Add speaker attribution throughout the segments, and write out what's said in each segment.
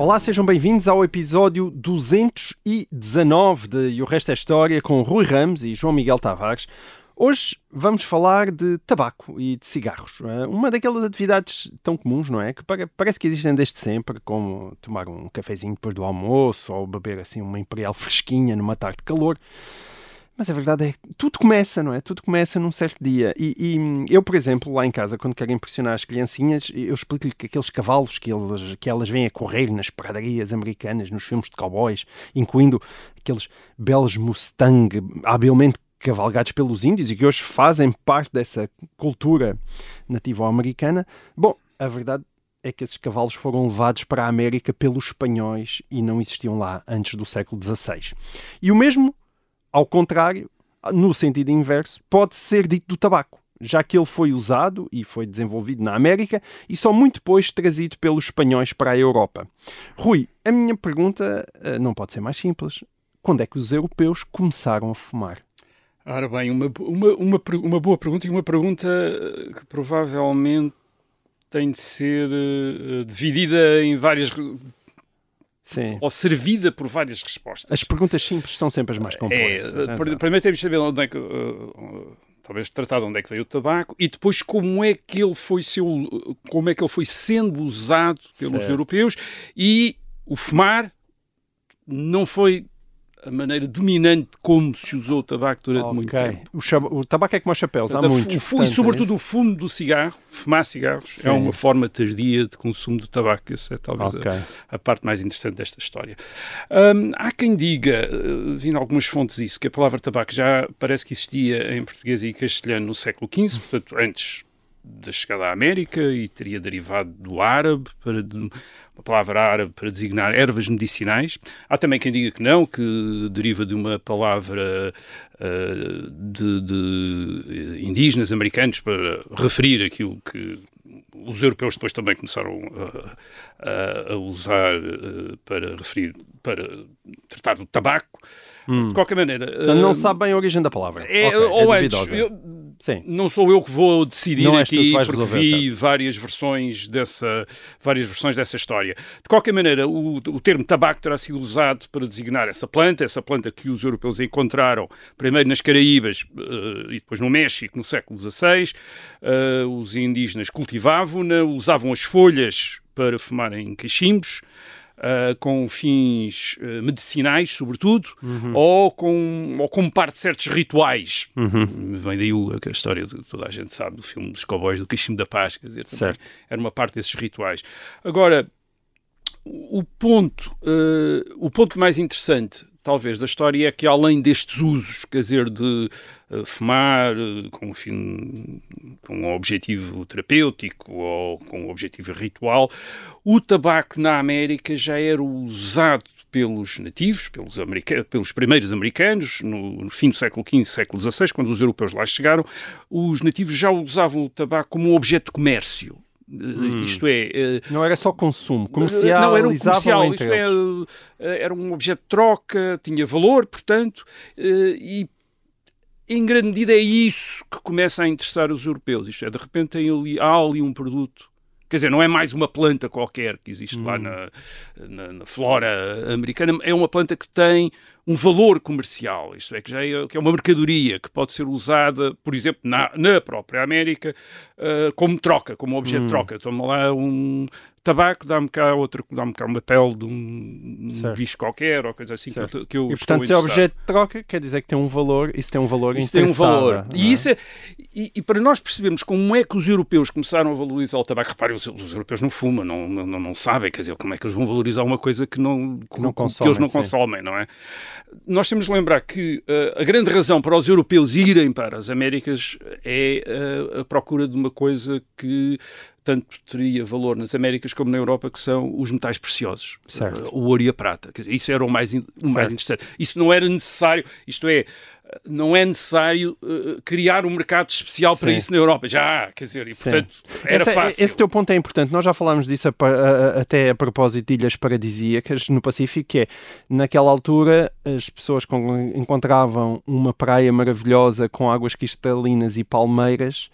Speaker 1: Olá, sejam bem-vindos ao episódio 219 de E o Resto é História com Rui Ramos e João Miguel Tavares. Hoje vamos falar de tabaco e de cigarros. é? Uma daquelas atividades tão comuns, não é? Que pare- parece que existem desde sempre, como tomar um cafezinho depois do almoço ou beber assim uma imperial fresquinha numa tarde de calor. Mas a verdade é que tudo começa, não é? Tudo começa num certo dia. E, e eu, por exemplo, lá em casa, quando quero impressionar as criancinhas, eu explico-lhe que aqueles cavalos que, eles, que elas vêm a correr nas pradarias americanas, nos filmes de cowboys, incluindo aqueles belos Mustang habilmente cavalgados pelos índios e que hoje fazem parte dessa cultura nativo-americana. Bom, a verdade é que esses cavalos foram levados para a América pelos espanhóis e não existiam lá antes do século XVI. E o mesmo ao contrário, no sentido inverso, pode ser dito do tabaco, já que ele foi usado e foi desenvolvido na América e só muito depois trazido pelos espanhóis para a Europa. Rui, a minha pergunta eh, não pode ser mais simples. Quando é que os europeus começaram a fumar?
Speaker 2: Ora bem, uma, uma, uma, uma boa pergunta e uma pergunta eh, que provavelmente tem de ser eh, dividida em várias.
Speaker 1: Sim.
Speaker 2: ou servida por várias respostas.
Speaker 1: As perguntas simples são sempre as mais
Speaker 2: É,
Speaker 1: complexas.
Speaker 2: pr-
Speaker 1: sabe.
Speaker 2: primeiro temos de saber onde é que. eh, talvez tratar de onde é que veio o tabaco e depois como é que ele foi seu, como é que ele foi sendo usado pelos
Speaker 1: Certo.
Speaker 2: europeus e o fumar não foi a maneira dominante como se usou o tabaco durante muito
Speaker 1: Ok.
Speaker 2: tempo.
Speaker 1: O, o tabaco é como os chapéus, há muitos.
Speaker 2: e
Speaker 1: é
Speaker 2: sobretudo
Speaker 1: isso?
Speaker 2: o fumo do cigarro, fumar cigarros,
Speaker 1: Sim.
Speaker 2: é uma forma tardia de consumo de tabaco. Essa é talvez a-
Speaker 1: Ok.
Speaker 2: a, parte mais interessante desta história. Hum, há quem diga, uh, vi em algumas fontes isso, que a palavra tabaco já parece que existia em português e castelhano no século XV, portanto antes da chegada à América e teria derivado do árabe, para uma palavra árabe para designar ervas medicinais. Há também quem diga que não, que deriva de uma palavra uh, de, de eh, indígenas americanos para referir aquilo que os europeus depois também começaram a, a- a usar eh, para referir, para tratar do tabaco. De qualquer maneira.
Speaker 1: Hum. Portanto, não
Speaker 2: eh,
Speaker 1: sabe bem a origem da palavra.
Speaker 2: é,
Speaker 1: Ok,
Speaker 2: ou
Speaker 1: é
Speaker 2: antes, eu-
Speaker 1: Sim.
Speaker 2: não sou eu que vou decidir
Speaker 1: Não
Speaker 2: aqui, porque
Speaker 1: resolver,
Speaker 2: vi várias versões dessa, várias versões dessa história. De qualquer maneira, o, o termo tabaco terá sido usado para designar essa planta, essa planta que os europeus encontraram primeiro nas Caraíbas eh, e depois no México no século XVI. Eh, os indígenas cultivavam-na, usavam as folhas para fumar em cachimbos. Uh, com fins uh, medicinais, sobretudo,
Speaker 1: Uhum.
Speaker 2: ou, com, ou como parte de certos rituais.
Speaker 1: Uhum.
Speaker 2: Vem daí o- a história de toda a gente sabe do filme dos cowboys do Cachimbo da Paz, quer dizer, era uma parte desses rituais. Agora, o ponto, eh, o ponto mais interessante, talvez, da história é que além destes usos, quer dizer, de eh, fumar eh, com um com um objetivo terapêutico ou com um objetivo ritual, o tabaco na América já era usado pelos nativos, pelos, america- pelos primeiros americanos, no, no fim do século XV, século XVI, quando os europeus lá chegaram, os nativos já usavam o tabaco como um objeto de comércio. Eh, Isto é, eh,
Speaker 1: Não era só consumo,
Speaker 2: não, era um comercial, isto é, eh, era um objeto de troca, tinha valor, portanto, eh, e em grande medida é isso que começa a interessar os europeus. Isto é, de repente tem ali, há ali um produto. Quer dizer, não é mais uma planta qualquer que existe lá na, na, na flora americana, é uma planta que tem um valor comercial, isto é, que já é, que é uma mercadoria que pode ser usada, por exemplo, na, na própria América, eh, como troca, como objeto de troca. Toma lá um tabaco, dá-me cá outra, dá-me cá uma pele de um,
Speaker 1: Certo.
Speaker 2: bicho qualquer ou coisa assim que
Speaker 1: Certo.
Speaker 2: eu, que eu
Speaker 1: E portanto, se é objeto de troca, quer dizer que tem um valor, isso tem um valor
Speaker 2: Isso tem um valor.
Speaker 1: inpensável,
Speaker 2: E,
Speaker 1: é?
Speaker 2: isso é- e, e para nós percebermos como é que os europeus começaram a valorizar o tabaco, reparem, os, os europeus não fumam, não, não, não, não sabem, quer dizer, como é que eles vão valorizar uma coisa que, não, que,
Speaker 1: não
Speaker 2: que eles não
Speaker 1: sim.
Speaker 2: consomem, não é? Nós temos de lembrar que eh, a grande razão para os europeus irem para as Américas é eh, a procura de uma coisa que tanto teria valor nas Américas como na Europa, que são os metais preciosos,
Speaker 1: Certo.
Speaker 2: O ouro e a prata. Quer dizer, isso era o mais, o mais interessante. Isso não era necessário, isto é, não é necessário uh, criar um mercado especial para
Speaker 1: Sim.
Speaker 2: isso na Europa. Já, quer dizer, e
Speaker 1: Sim.
Speaker 2: portanto era
Speaker 1: Essa-
Speaker 2: fácil.
Speaker 1: Esse teu ponto é importante. Nós já falámos disso a a- a- até a propósito de ilhas paradisíacas no Pacífico, que é, naquela altura, as pessoas con- encontravam uma praia maravilhosa com águas cristalinas e palmeiras.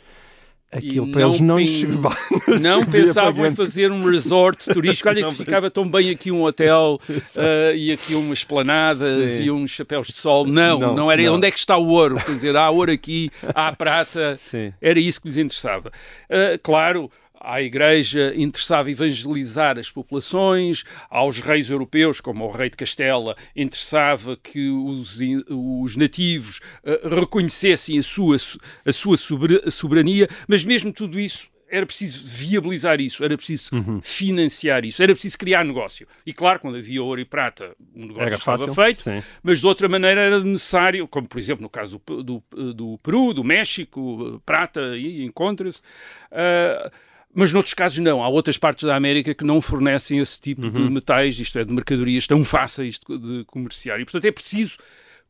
Speaker 1: Aquilo para eles não chegava-
Speaker 2: Não pensavam em fazer um resort turístico. Olha que ficava tão bem aqui um hotel uh, e aqui umas planadas
Speaker 1: Sim.
Speaker 2: e uns chapéus de sol. Não,
Speaker 1: Não,
Speaker 2: não, era
Speaker 1: não.
Speaker 2: onde é que está o ouro. Quer dizer, há ouro aqui, há prata.
Speaker 1: Sim.
Speaker 2: Era isso que lhes interessava. Uh, claro, à Igreja interessava evangelizar as populações, aos reis europeus, como o rei de Castela, interessava que os, os nativos uh, reconhecessem a sua, su- a sua sobera- soberania, mas mesmo tudo isso era preciso viabilizar isso, era preciso financiar isso, era preciso criar negócio. E claro, quando havia ouro e prata, o negócio
Speaker 1: Era
Speaker 2: estava
Speaker 1: fácil,
Speaker 2: feito,
Speaker 1: sim.
Speaker 2: mas de outra maneira era necessário, como por exemplo no caso do, do, do Peru, do México, prata aí encontra-se. ah, mas noutros casos não. Há outras partes da América que não fornecem esse tipo de metais, isto é, de mercadorias tão fáceis de, de comerciar. E, portanto, é preciso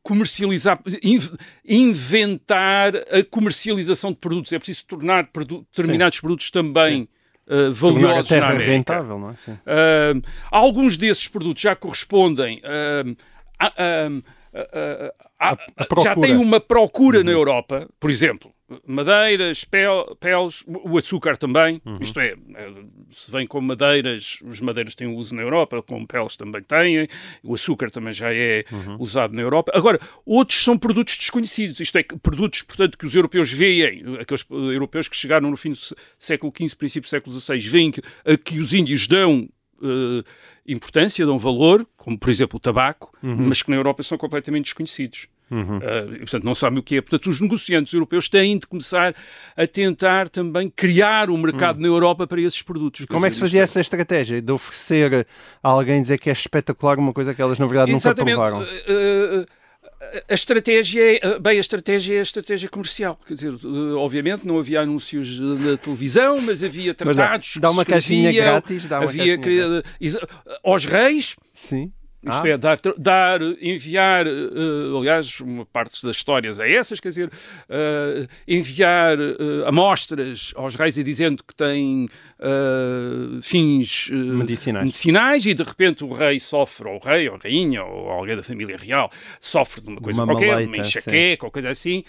Speaker 2: comercializar, in- inventar a comercialização de produtos. É preciso tornar produ- determinados produtos também
Speaker 1: a
Speaker 2: valiosos na América.
Speaker 1: rentável, não é? Sim.
Speaker 2: Ahm, alguns desses produtos já correspondem ahm, a, a- a- a- já.
Speaker 1: Uhum.
Speaker 2: tem uma procura na Europa, por exemplo, madeiras, pel- peles, o açúcar também,
Speaker 1: Uhum.
Speaker 2: isto é, eh, se vem com madeiras, os madeiras têm uso na Europa, com peles também têm, o açúcar também já é
Speaker 1: Uhum.
Speaker 2: usado na Europa. Agora, outros são produtos desconhecidos, isto é, produtos, portanto, que os europeus veem, aqueles eh, europeus que chegaram no fim do sé- século XV, princípio do século XVI, veem que, a que os índios dão eh, importância, dão valor, como por exemplo o tabaco, mas que na Europa são completamente desconhecidos. Eh, e, portanto, não sabem o que é. Portanto, os negociantes europeus têm de começar a tentar também criar um mercado na Europa para esses produtos.
Speaker 1: Como é que se fazia essa estratégia de oferecer a alguém dizer que é espetacular uma coisa que elas na verdade nunca
Speaker 2: Exatamente.
Speaker 1: provaram?
Speaker 2: Eh, eh, a estratégia é, bem, a estratégia é a estratégia comercial. Quer dizer, obviamente não havia anúncios na televisão, mas havia
Speaker 1: Mas dá-
Speaker 2: tratados.
Speaker 1: dá uma caixinha grátis, dá uma
Speaker 2: havia
Speaker 1: caixinha
Speaker 2: aos reis,
Speaker 1: Sim.
Speaker 2: Isto
Speaker 1: Ah.
Speaker 2: é, dar, dar enviar, eh, aliás, uma parte das histórias é essas, quer dizer, eh, enviar eh, amostras aos reis e dizendo que têm fins
Speaker 1: Medicinais.
Speaker 2: medicinais e de repente o rei sofre, ou o rei, ou a rainha, ou alguém da família real, sofre de uma coisa
Speaker 1: Uma
Speaker 2: qualquer,
Speaker 1: maleita,
Speaker 2: uma enxaqueca ou coisa assim,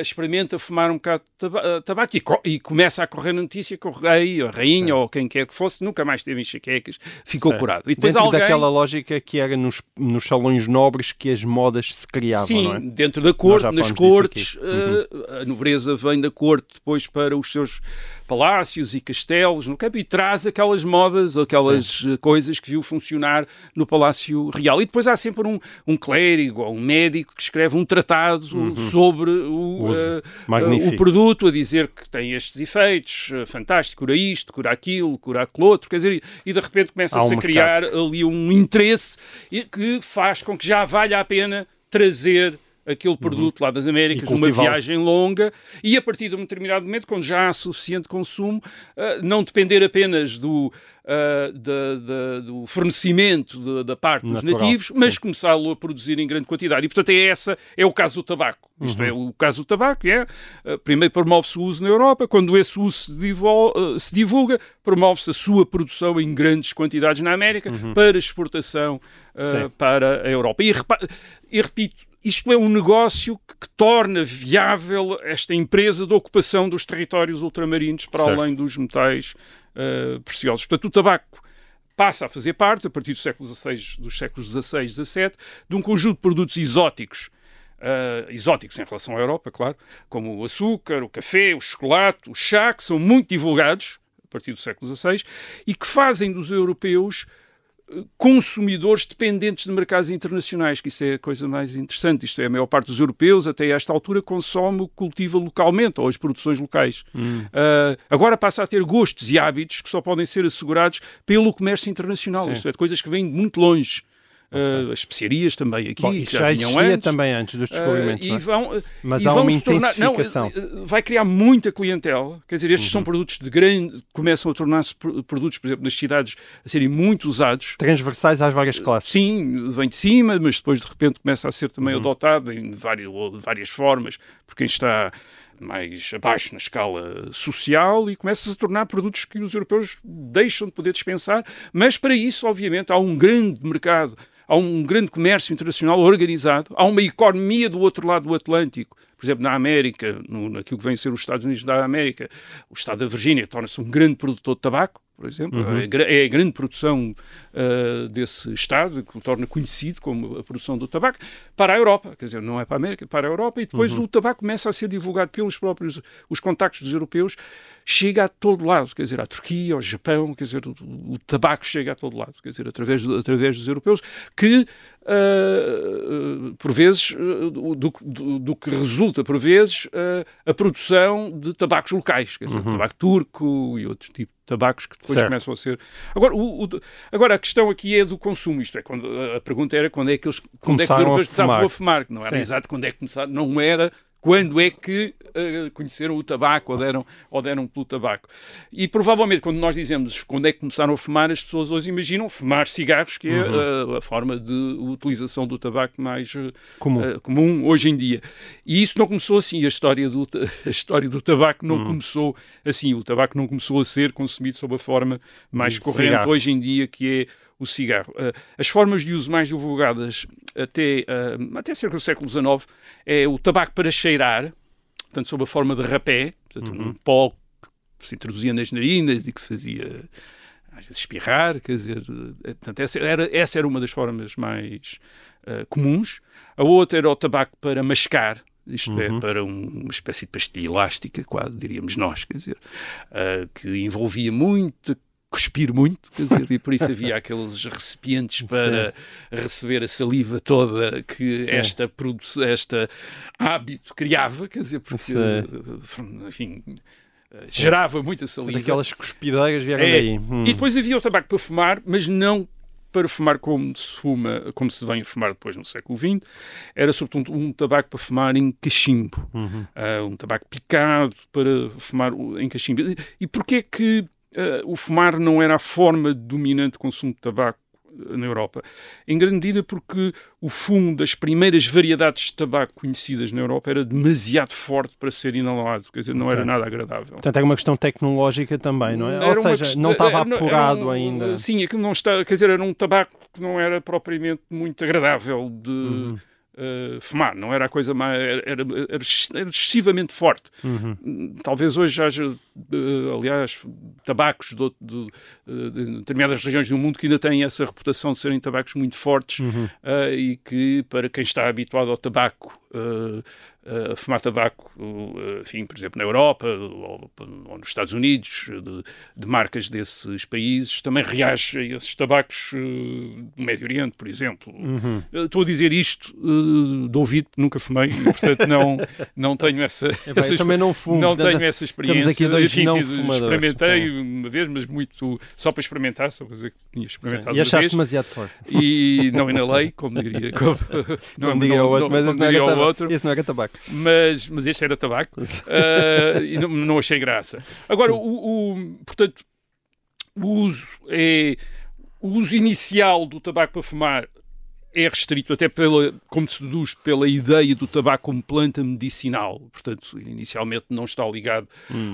Speaker 2: experimenta fumar um bocado de taba- tabaco e, co- e começa a correr a notícia que o rei, a rainha ou quem quer que fosse, nunca mais teve enxaquecas, ficou
Speaker 1: Certo.
Speaker 2: curado. E depois
Speaker 1: Dentro
Speaker 2: alguém...
Speaker 1: daquela lógica que era nos, nos salões nobres que as modas se criavam,
Speaker 2: Sim,
Speaker 1: é?
Speaker 2: dentro da corte, nas cortes.
Speaker 1: Uhum.
Speaker 2: eh, a nobreza vem da corte depois para os seus palácios e castelos no campo e traz aquelas modas, aquelas eh, coisas que viu funcionar no Palácio Real. E depois há sempre um, um clérigo ou um médico que escreve um tratado sobre o,
Speaker 1: Uhum. Uso.
Speaker 2: eh, o produto, a dizer que tem estes efeitos, fantástico, cura isto, cura aquilo, cura aquilo outro, quer dizer, e, de repente começa-se a criar ali um interesse e que faz com que já valha a pena trazer aquele produto lá das Américas,
Speaker 1: Uhum.
Speaker 2: Uma viagem longa, e a partir de um determinado momento, quando já há suficiente consumo, ah, não depender apenas do, ah, da- da- do fornecimento de- da parte dos
Speaker 1: Natural,
Speaker 2: nativos, mas começá-lo a produzir em grande quantidade. E, portanto, é essa, é o caso do tabaco. Isto
Speaker 1: Uhum.
Speaker 2: é, o caso do tabaco é, ah, primeiro promove-se o uso na Europa, quando esse uso se, divul- se divulga, promove-se a sua produção em grandes quantidades na América para exportação
Speaker 1: Sim.
Speaker 2: para a Europa. E, e repito, isto é um negócio que, que torna viável esta empresa de ocupação dos territórios ultramarinos para
Speaker 1: Certo.
Speaker 2: além dos metais ah, preciosos. Portanto, o tabaco passa a fazer parte, a partir do século XVI, dos séculos XVI, XVII, de um conjunto de produtos exóticos, ah, exóticos em relação à Europa, claro, como o açúcar, o café, o chocolate, o chá, que são muito divulgados a partir do século XVI e que fazem dos europeus consumidores dependentes de mercados internacionais, que isso é a coisa mais interessante. Isto é, a maior parte dos europeus, até esta altura, consome o que cultiva localmente, ou as produções locais. Ah, agora passa a ter gostos e hábitos que só podem ser assegurados pelo comércio internacional,
Speaker 1: Sim.
Speaker 2: isto é, coisas que vêm de muito longe. Uh, as especiarias também aqui,
Speaker 1: Bom,
Speaker 2: que já,
Speaker 1: já
Speaker 2: vinham antes.
Speaker 1: também antes dos descobrimentos.
Speaker 2: Uh, e
Speaker 1: é?
Speaker 2: vão,
Speaker 1: Mas
Speaker 2: e
Speaker 1: há
Speaker 2: vão
Speaker 1: uma
Speaker 2: se tornar- não,
Speaker 1: intensificação.
Speaker 2: uh, uh, vai criar muita clientela. Quer dizer,
Speaker 1: Uhum.
Speaker 2: estes são produtos de grande. começam a tornar-se pro- produtos, por exemplo, nas cidades a serem muito usados.
Speaker 1: Transversais às várias classes.
Speaker 2: Sim, vem de cima, mas depois de repente começa a ser também
Speaker 1: Uhum.
Speaker 2: adotado em várias, várias formas, por quem está mais abaixo na escala social e começa a tornar produtos que os europeus deixam de poder dispensar, mas para isso, obviamente, há um grande mercado, há um grande comércio internacional organizado, há uma economia do outro lado do Atlântico. Por exemplo, na América, no, naquilo que vem a ser os Estados Unidos da América, o estado da Virgínia torna-se um grande produtor de tabaco, por exemplo. É, gra- é a grande produção ah, desse Estado, que o torna conhecido como a produção do tabaco, para a Europa. Quer dizer, não é para a América, é para a Europa. E depois o tabaco começa a ser divulgado pelos próprios os contactos dos europeus, chega a todo lado. Quer dizer, à Turquia, ao Japão, quer dizer, o, o tabaco chega a todo lado. Quer dizer, através, através dos europeus, que ah, por vezes, ah, do, do- do que resulta, por vezes, ah, a produção de tabacos locais, quer dizer, tabaco turco e outros tipos tabacos que depois
Speaker 1: Certo.
Speaker 2: começam a ser. Agora, o- o- agora, a questão aqui é do consumo, isto é, quando, a pergunta era quando é que eles quando é que os
Speaker 1: Começaram a
Speaker 2: europeus começavam
Speaker 1: fumar.
Speaker 2: a fumar, não era
Speaker 1: Sim.
Speaker 2: exato quando é que começaram, não era quando é que ah, conheceram o tabaco ou deram, ou deram pelo tabaco. E provavelmente quando nós dizemos quando é que começaram a fumar, as pessoas hoje imaginam fumar cigarros, que é
Speaker 1: Uhum.
Speaker 2: ah, a forma de utilização do tabaco mais ah,
Speaker 1: Comum.
Speaker 2: comum hoje em dia. E isso não começou assim, a história do, a história do tabaco
Speaker 1: Uhum.
Speaker 2: não começou assim, o tabaco não começou a ser consumido sob a forma mais
Speaker 1: De
Speaker 2: corrente
Speaker 1: cigarro.
Speaker 2: hoje em dia, que é o cigarro. Ah, as formas de uso mais divulgadas até, ah, até cerca do século XIX é o tabaco para cheirar, portanto, sob a forma de rapé, portanto,
Speaker 1: Uhum.
Speaker 2: um pó que se introduzia nas narinas e que fazia às vezes espirrar, quer dizer, eh, portanto, essa era, essa era uma das formas mais eh, comuns. A outra era o tabaco para mascar, isto é, para um- uma espécie de pastilha elástica, quase diríamos nós, quer dizer, eh, que envolvia muito cuspir muito, quer dizer, e por isso havia aqueles recipientes para receber a saliva toda que
Speaker 1: Sim.
Speaker 2: esta produção, esta hábito criava, quer dizer, porque,
Speaker 1: Sim.
Speaker 2: enfim, eh, gerava muita saliva.
Speaker 1: Daquelas cuspideiras vieram
Speaker 2: É,
Speaker 1: daí. Hum.
Speaker 2: E depois havia o tabaco para fumar, mas não para fumar como se fuma, como se vem a fumar depois no século XX. Era sobretudo um tabaco para fumar em cachimbo.
Speaker 1: Uhum.
Speaker 2: Ah, um tabaco picado para fumar em cachimbo. E- E porquê que ah, o fumar não era a forma dominante de consumo de tabaco ah, na Europa? Em grande medida porque o fumo das primeiras variedades de tabaco conhecidas na Europa era demasiado forte para ser inalado, quer dizer, não era
Speaker 1: Ok.
Speaker 2: nada agradável.
Speaker 1: Portanto, é uma questão tecnológica também, não é?
Speaker 2: Era
Speaker 1: Ou seja, não estava
Speaker 2: era- era
Speaker 1: apurado
Speaker 2: um-
Speaker 1: ainda.
Speaker 2: Sim, aquilo não está, quer dizer, era um tabaco que não era propriamente muito agradável de
Speaker 1: Uhum.
Speaker 2: Eh, fumar, não era a coisa mais. Era, era, era ex- era excessivamente forte.
Speaker 1: Uhum.
Speaker 2: Hum, Talvez hoje haja, eh, aliás, tabacos de, outro- de- eh, de determinadas regiões do mundo que ainda têm essa reputação de serem tabacos muito fortes
Speaker 1: Uhum.
Speaker 2: eh, e que, para quem está habituado ao tabaco, a fumar tabaco, eh, enfim, por exemplo, na Europa ou, ou nos Estados Unidos, de, de marcas desses países, também reage a esses tabacos eh, do Médio Oriente, por exemplo.
Speaker 1: Uhum.
Speaker 2: Estou a dizer isto eh, de ouvido, nunca fumei, e, portanto não, não tenho essa,
Speaker 1: Epá,
Speaker 2: essa
Speaker 1: eu também não fumo.
Speaker 2: não tenho essa experiência.
Speaker 1: aqui dois
Speaker 2: Enfim,
Speaker 1: não fumadores,
Speaker 2: experimentei uma vez, mas muito só para experimentar, só para dizer que tinha experimentado
Speaker 1: E
Speaker 2: uma
Speaker 1: achaste
Speaker 2: vez.
Speaker 1: demasiado forte.
Speaker 2: E não inalei, como diria. Como,
Speaker 1: Não, diga ao outro, mas
Speaker 2: como
Speaker 1: esse não,
Speaker 2: diria ao
Speaker 1: tabaco.
Speaker 2: outro.
Speaker 1: esse não era tabaco.
Speaker 2: Mas, mas este era tabaco. Ah, e não, não achei graça. Agora, o, o- portanto, o uso é. O uso inicial do tabaco para fumar é restrito até pela, como se deduz, pela ideia do tabaco como planta medicinal. Portanto, inicialmente não está ligado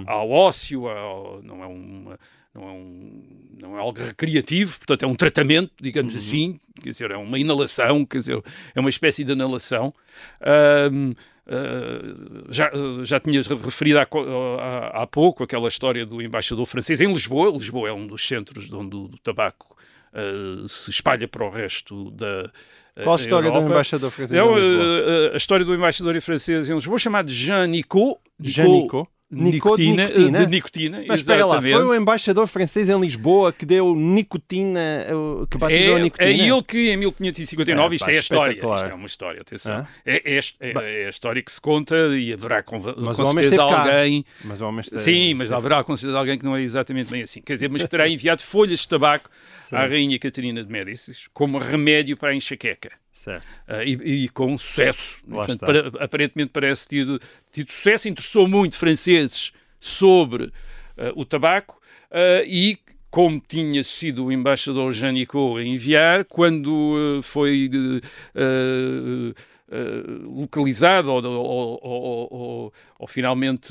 Speaker 2: ao ócio, ao- não é uma não é, um, não é algo recreativo, portanto é um tratamento, digamos assim, quer dizer, é uma inalação, quer dizer, é uma espécie de inalação. Ahm, ah, já, já tinhas referido há, há- há pouco aquela história do embaixador francês em Lisboa. Lisboa é um dos centros onde o tabaco ah, se espalha para o resto da
Speaker 1: Qual a história do
Speaker 2: Europa.
Speaker 1: embaixador francês
Speaker 2: Não,
Speaker 1: em Lisboa?
Speaker 2: a história do embaixador francês em Lisboa, chamado Jean Nicot.
Speaker 1: Jean Nicot? Nico de
Speaker 2: nicotina,
Speaker 1: nicotina?
Speaker 2: de nicotina.
Speaker 1: Mas espera lá, foi o embaixador francês em Lisboa que deu nicotina, eh, que batizou a
Speaker 2: É,
Speaker 1: nicotina?
Speaker 2: é ele que em 1559,
Speaker 1: É,
Speaker 2: isto
Speaker 1: pá,
Speaker 2: é a história, isto é uma história, atenção. É, é, é- é a história que se conta e haverá com,
Speaker 1: Mas
Speaker 2: com certeza
Speaker 1: esteve
Speaker 2: alguém.
Speaker 1: Mas o homem está-
Speaker 2: Sim, mas haverá com certeza alguém que não é exatamente bem assim. Quer dizer, mas terá enviado folhas de tabaco
Speaker 1: Sim.
Speaker 2: à Rainha Catarina de Médicis como remédio para a enxaqueca.
Speaker 1: Certo.
Speaker 2: Ah, e, e com sucesso. Portanto, para- aparentemente parece tido, tido sucesso, interessou muito franceses sobre ah, o tabaco ah, e como tinha sido o embaixador Jean Nicot a enviar, quando foi localizado ou, ou- ou- ou- finalmente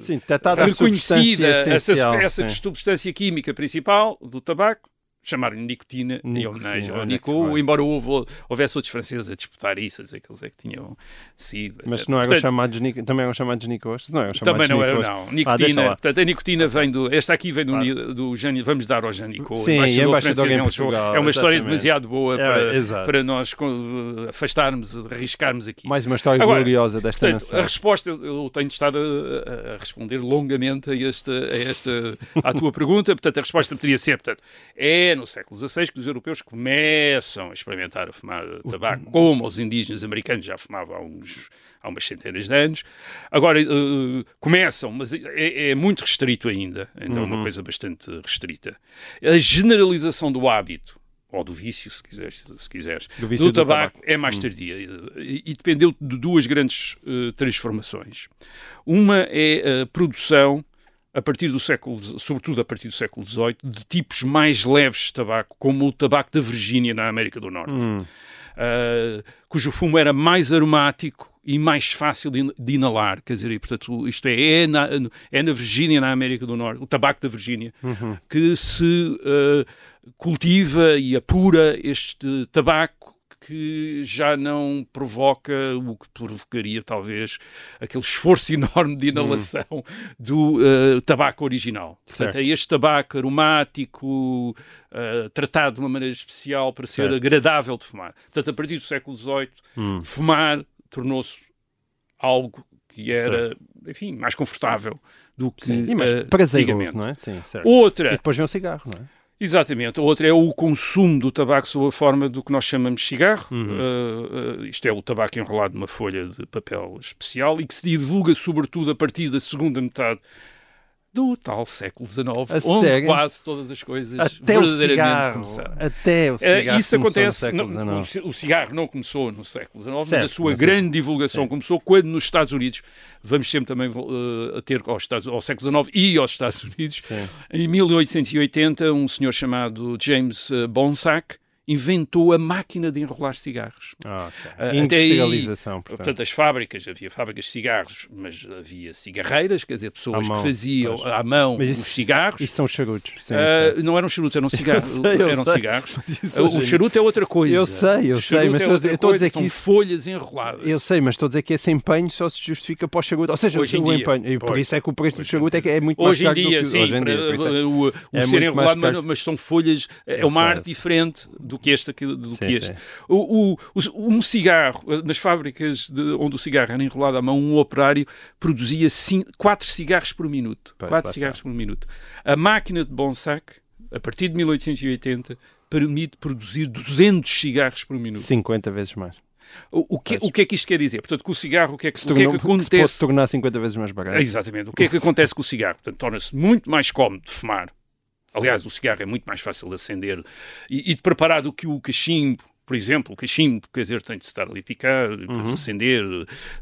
Speaker 1: Sim, detectada a substância
Speaker 2: reconhecida essa, essa substância química principal do tabaco, chamaram-lhe nicotina, em homenagem ao Nico, embora houve, houvesse outros franceses a disputar isso, a dizer que eles é que tinham sido.
Speaker 1: Mas não eram
Speaker 2: Portanto,
Speaker 1: chamados Nico- também eram chamados Nicos? Não eram chamados
Speaker 2: também não era,
Speaker 1: Nicos.
Speaker 2: não.
Speaker 1: Ah,
Speaker 2: Nicotina, portanto, a nicotina vem do. Esta aqui vem do, do vamos dar ao Jean Nicot,
Speaker 1: Sim,
Speaker 2: embaixador,
Speaker 1: em. Portugal,
Speaker 2: É uma história demasiado boa
Speaker 1: É,
Speaker 2: para, nós afastarmmos, arriscarmos aqui.
Speaker 1: Mais uma história gloriosa desta
Speaker 2: Portanto, a
Speaker 1: nação.
Speaker 2: resposta, eu tenho estado a responder longamente a esta, a esta à tua pergunta, portanto, a resposta poderia ser, portanto, é no século XVI que os europeus começam a experimentar a fumar tabaco, como os indígenas americanos já fumavam há, uns, há umas centenas de anos. Agora, eh, começam, mas é, é muito restrito ainda, ainda é uma coisa bastante restrita. A generalização do hábito, ou do vício, se quiseres, se quiseres
Speaker 1: Do do
Speaker 2: tabaco,
Speaker 1: tabaco.
Speaker 2: é mais tardia e, e dependeu de duas grandes eh, transformações. Uma é a produção a partir do século, sobretudo a partir do século XVIII, de tipos mais leves de tabaco, como o tabaco da Virgínia na América do Norte,
Speaker 1: Hum.
Speaker 2: uh, cujo fumo era mais aromático e mais fácil de, de inalar, quer dizer, e, portanto, isto é, é na, é na Virgínia, na América do Norte, o tabaco da Virgínia, que se uh, cultiva e apura este tabaco que já não provoca o que provocaria talvez aquele esforço enorme de inalação do uh, tabaco original. Portanto,
Speaker 1: Certo.
Speaker 2: é este tabaco aromático, uh, tratado de uma maneira especial para ser
Speaker 1: Certo.
Speaker 2: agradável de fumar. Portanto, a partir do século XVIII,
Speaker 1: Hum.
Speaker 2: fumar tornou-se algo que era, enfim, mais confortável do que
Speaker 1: Sim, e mais
Speaker 2: uh,
Speaker 1: prazeroso, não é? Sim, certo.
Speaker 2: Outra
Speaker 1: E depois vem o cigarro, não é?
Speaker 2: Exatamente. A outra é o consumo do tabaco sob a forma do que nós chamamos de cigarro.
Speaker 1: Uhum.
Speaker 2: Uh, isto é o tabaco enrolado numa folha de papel especial e que se divulga sobretudo a partir da segunda metade do tal século XIX,
Speaker 1: A
Speaker 2: onde
Speaker 1: sério?
Speaker 2: quase todas as coisas
Speaker 1: Até
Speaker 2: verdadeiramente começaram.
Speaker 1: Até o
Speaker 2: Eh,
Speaker 1: cigarro.
Speaker 2: isso
Speaker 1: começou no
Speaker 2: acontece.
Speaker 1: século
Speaker 2: não, o
Speaker 1: XIX.
Speaker 2: ci- o cigarro não começou no século XIX, mas
Speaker 1: Certo,
Speaker 2: a sua
Speaker 1: mas
Speaker 2: grande divulgação
Speaker 1: sim.
Speaker 2: começou quando nos Estados Unidos, vamos sempre também eh, a ter aos Estados, ao século XIX e aos Estados Unidos,
Speaker 1: Sim.
Speaker 2: em 1880, um senhor chamado James eh, Bonsack inventou a máquina de enrolar cigarros.
Speaker 1: Ah, ok.
Speaker 2: Ah, até aí,
Speaker 1: Industrialização, portanto.
Speaker 2: Portanto, as fábricas, havia fábricas de cigarros, mas havia cigarreiras, quer dizer, pessoas
Speaker 1: mão,
Speaker 2: que faziam
Speaker 1: pois.
Speaker 2: à mão
Speaker 1: Mas
Speaker 2: os
Speaker 1: isso-
Speaker 2: cigarros.
Speaker 1: Isso são charutos. Sim,
Speaker 2: Ah,
Speaker 1: sim.
Speaker 2: não eram charutos, eram cigarros.
Speaker 1: sei, eu
Speaker 2: eram
Speaker 1: sei.
Speaker 2: cigarros.
Speaker 1: Isso
Speaker 2: o charuto é outra coisa.
Speaker 1: Eu sei, eu sei, mas
Speaker 2: é
Speaker 1: eu- eu estou a dizer que
Speaker 2: são
Speaker 1: isso-
Speaker 2: folhas enroladas.
Speaker 1: Eu sei, mas estou a dizer que esse empenho só se justifica para o charuto. Ou seja,
Speaker 2: Hoje
Speaker 1: o empenho. E por isso é que o preço do charuto é, que é muito mais
Speaker 2: Hoje em
Speaker 1: caro do
Speaker 2: dia,
Speaker 1: que
Speaker 2: sim,
Speaker 1: hoje em dia. isso é-
Speaker 2: o, o
Speaker 1: é
Speaker 2: ser
Speaker 1: mais
Speaker 2: enrolado, mas, são folhas, é
Speaker 1: Eu
Speaker 2: uma arte
Speaker 1: eu
Speaker 2: diferente do que este. Do
Speaker 1: Sim,
Speaker 2: que este. O, o- um cigarro, nas fábricas de, onde o cigarro era enrolado à mão, um operário produzia 4 cigarros por minuto.
Speaker 1: Pois,
Speaker 2: 4
Speaker 1: lá
Speaker 2: cigarros por minuto. A máquina de Bonsac, a partir de 1880, permite produzir 200 cigarros por minuto.
Speaker 1: 50 vezes mais.
Speaker 2: O, que, o que é que isto quer dizer? Portanto, com o cigarro, o que é que,
Speaker 1: Se
Speaker 2: o que, é que
Speaker 1: tornou-
Speaker 2: acontece?
Speaker 1: se tornar 50 vezes mais barato.
Speaker 2: Exatamente. O que é que acontece com o cigarro? Portanto, torna-se muito mais cómodo de fumar. Aliás, o cigarro é muito mais fácil de acender e, e de preparar do que o cachimbo. Por exemplo, o cachimbo, quer dizer, tem de estar ali a picar, depois
Speaker 1: Uhum.
Speaker 2: acender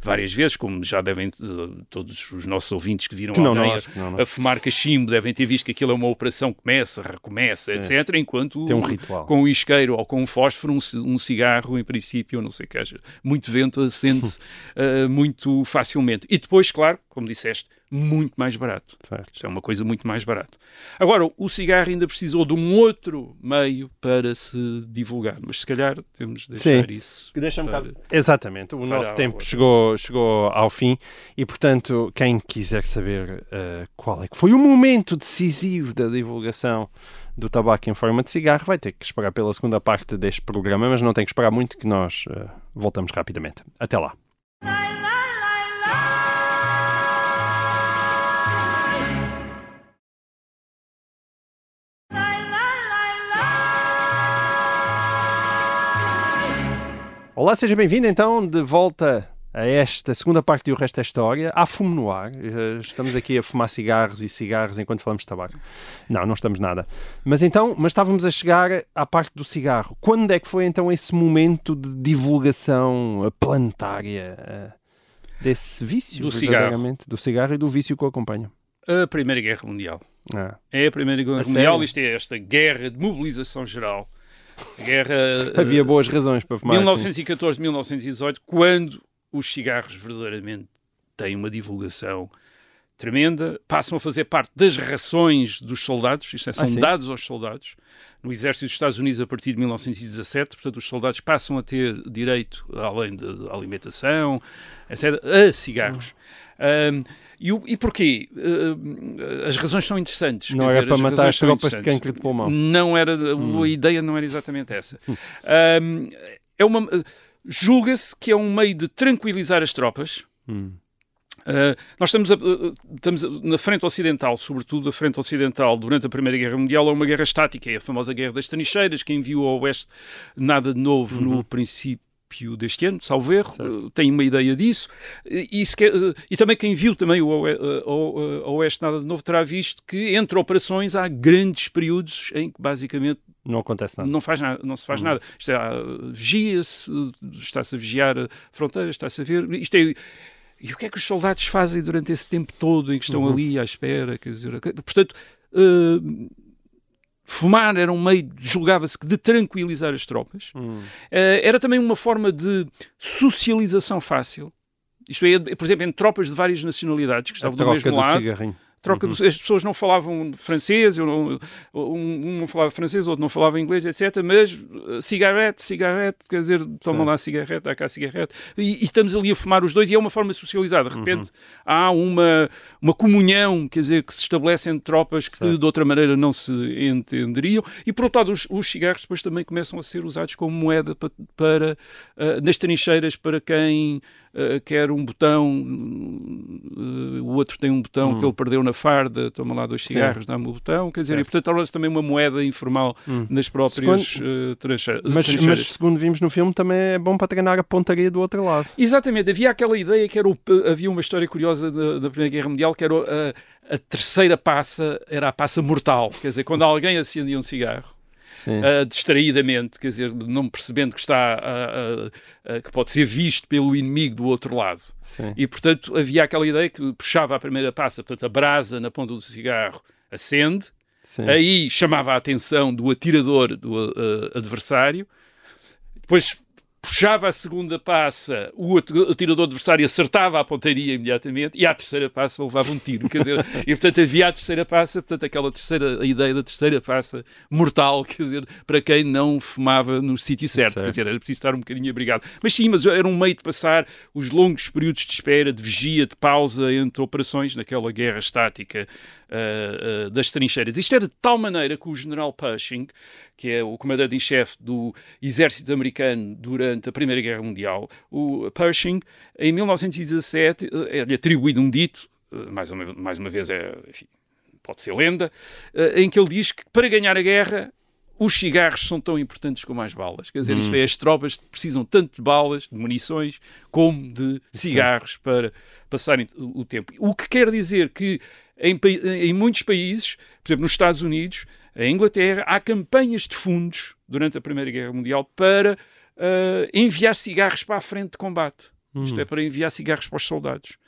Speaker 2: várias vezes, como já devem, eh, todos os nossos ouvintes que viram
Speaker 1: Que
Speaker 2: alguém
Speaker 1: nós, que não
Speaker 2: a, a fumar cachimbo devem ter visto que aquilo é uma operação que começa, recomeça, etc. Enquanto
Speaker 1: Tem um ritual.
Speaker 2: com o isqueiro ou com um fósforo, um, um cigarro, em princípio, não sei o que haja, muito vento, acende-se eh, muito facilmente. E depois, claro, como disseste, muito mais barato.
Speaker 1: Certo.
Speaker 2: Isto é uma coisa muito mais barata. Agora, o cigarro ainda precisou de um outro meio para se divulgar, mas se calhar temos de deixar
Speaker 1: Sim.
Speaker 2: isso.
Speaker 1: Deixa-me
Speaker 2: para-
Speaker 1: Exatamente, o
Speaker 2: para
Speaker 1: nosso
Speaker 2: a
Speaker 1: tempo chegou, chegou ao fim e, portanto, quem quiser saber eh, qual é que foi o momento decisivo da divulgação do tabaco em forma de cigarro, vai ter que esperar pela segunda parte deste programa, mas não tem que esperar muito que nós eh, voltamos rapidamente. Até lá. Olá, seja bem-vindo então de volta a esta segunda parte do resto da história. Há fumo no ar. Eh, Estamos aqui a fumar cigarros e cigarros enquanto falamos de tabaco. Não, não estamos nada. Mas então, mas estávamos a chegar à parte do cigarro. Quando é que foi então esse momento de divulgação planetária eh, desse vício?
Speaker 2: Do cigarro.
Speaker 1: Do cigarro e do vício que o acompanha.
Speaker 2: A Primeira Guerra Mundial.
Speaker 1: Ah.
Speaker 2: É a Primeira Guerra
Speaker 1: A
Speaker 2: Mundial,
Speaker 1: sério?
Speaker 2: isto é esta guerra de mobilização geral. Guerra.
Speaker 1: Havia
Speaker 2: eh,
Speaker 1: boas razões para fumar. assim.
Speaker 2: 1914, 1918, quando os cigarros verdadeiramente têm uma divulgação tremenda, passam a fazer parte das rações dos soldados, isto é, são
Speaker 1: Ah,
Speaker 2: dados aos soldados, no exército dos Estados Unidos a partir de 1917, portanto os soldados passam a ter direito, além da alimentação, etc., a cigarros.
Speaker 1: Hum.
Speaker 2: Ahm, e, o- e porquê? Ahm, as razões são interessantes.
Speaker 1: Não era
Speaker 2: dizer,
Speaker 1: para
Speaker 2: as
Speaker 1: matar as tropas de cancro de pulmão.
Speaker 2: Não era,
Speaker 1: Hum.
Speaker 2: a ideia não era exatamente essa. Ahm, é uma, julga-se que é um meio de tranquilizar as tropas.
Speaker 1: Hum.
Speaker 2: Uh, nós estamos, a- uh, estamos a- na frente ocidental, sobretudo a frente ocidental, durante a Primeira Guerra Mundial, é uma guerra estática, é a famosa Guerra das Trincheiras, quem viu ao Oeste nada de novo no princípio deste ano, salvo erro, uh, tem uma ideia disso, e, e se quer- uh, e também quem viu também o uh, uh, ao Oeste nada de novo terá visto que entre operações há grandes períodos em que basicamente
Speaker 1: Não acontece nada.
Speaker 2: não, faz nada, não se faz nada. Isto é, vigia-se, está-se a vigiar a fronteira, está-se a ver. Isto é, e o que é que os soldados fazem durante esse tempo todo em que estão ali à espera? Quer dizer, portanto, eh, fumar era um meio, julgava-se que de tranquilizar as tropas.
Speaker 1: Hum.
Speaker 2: Eh, era também uma forma de socialização fácil. Isto é, por exemplo, entre tropas de várias nacionalidades que estavam do mesmo
Speaker 1: do
Speaker 2: lado
Speaker 1: cigarrinho.
Speaker 2: Troca do- as pessoas não falavam francês, eu não- um, não falava francês, outro não falava inglês, etc. Mas uh, cigarrete, cigarrete, quer dizer, toma
Speaker 1: Sim.
Speaker 2: lá cigarrete, dá cá cigarrete, e, e estamos ali a fumar os dois, e é uma forma socializada. De repente
Speaker 1: Uhum.
Speaker 2: há uma, uma comunhão, quer dizer, que se estabelece entre tropas que
Speaker 1: Certo.
Speaker 2: de outra maneira não se entenderiam, e por outro lado, os, os cigarros depois também começam a ser usados como moeda pa- para, uh, nas trincheiras para quem uh, quer um botão, uh, o outro tem um botão que ele perdeu na farda, toma lá dois
Speaker 1: Hum.
Speaker 2: Cigarros, dá-me o botão, quer dizer, e portanto torna-se também uma moeda informal
Speaker 1: Hum.
Speaker 2: nas próprias uh, tranche-
Speaker 1: Mas,
Speaker 2: trincheiras.
Speaker 1: mas segundo vimos no filme, também é bom para treinar a pontaria do outro lado.
Speaker 2: Exatamente, havia aquela ideia que era o, havia uma história curiosa da, da Primeira Guerra Mundial que era a, a terceira passa, era a passa mortal, quer dizer, quando alguém acendia um cigarro, Ah, distraídamente, quer dizer, não percebendo que está ah, ah, que pode ser visto pelo inimigo do outro lado.
Speaker 1: Sim.
Speaker 2: E portanto havia aquela ideia que puxava a primeira passa, portanto a brasa na ponta do cigarro acende,
Speaker 1: Sim.
Speaker 2: aí chamava a atenção do atirador do ah, adversário, depois puxava a segunda passa, o at- atirador adversário acertava a pontaria imediatamente e à terceira passa levava um tiro. Quer dizer, e portanto havia a terceira passa, portanto aquela terceira, a ideia da terceira passa mortal, quer dizer, para quem não fumava no sítio certo.
Speaker 1: Certo.
Speaker 2: Quer dizer, era preciso estar um bocadinho abrigado. Mas sim, mas era um meio de passar os longos períodos de espera, de vigia, de pausa entre operações naquela guerra estática ah, ah, das trincheiras. Isto era de tal maneira que o general Pershing, que é o comandante em chefe do exército americano durante a Primeira Guerra Mundial, o Pershing, em 1917, eh, é-lhe atribuído um dito, eh, mais uma, mais uma vez é, enfim, pode ser lenda, eh, em que ele diz que para ganhar a guerra os cigarros são tão importantes como as balas. Quer dizer, isto é, as tropas precisam tanto de balas, de munições, como de cigarros para passarem o tempo. O que quer dizer que em, em muitos países, por exemplo, nos Estados Unidos, em Inglaterra, há campanhas de fundos durante a Primeira Guerra Mundial para ah, enviar cigarros para a frente de combate. Isto é, para enviar cigarros para os soldados.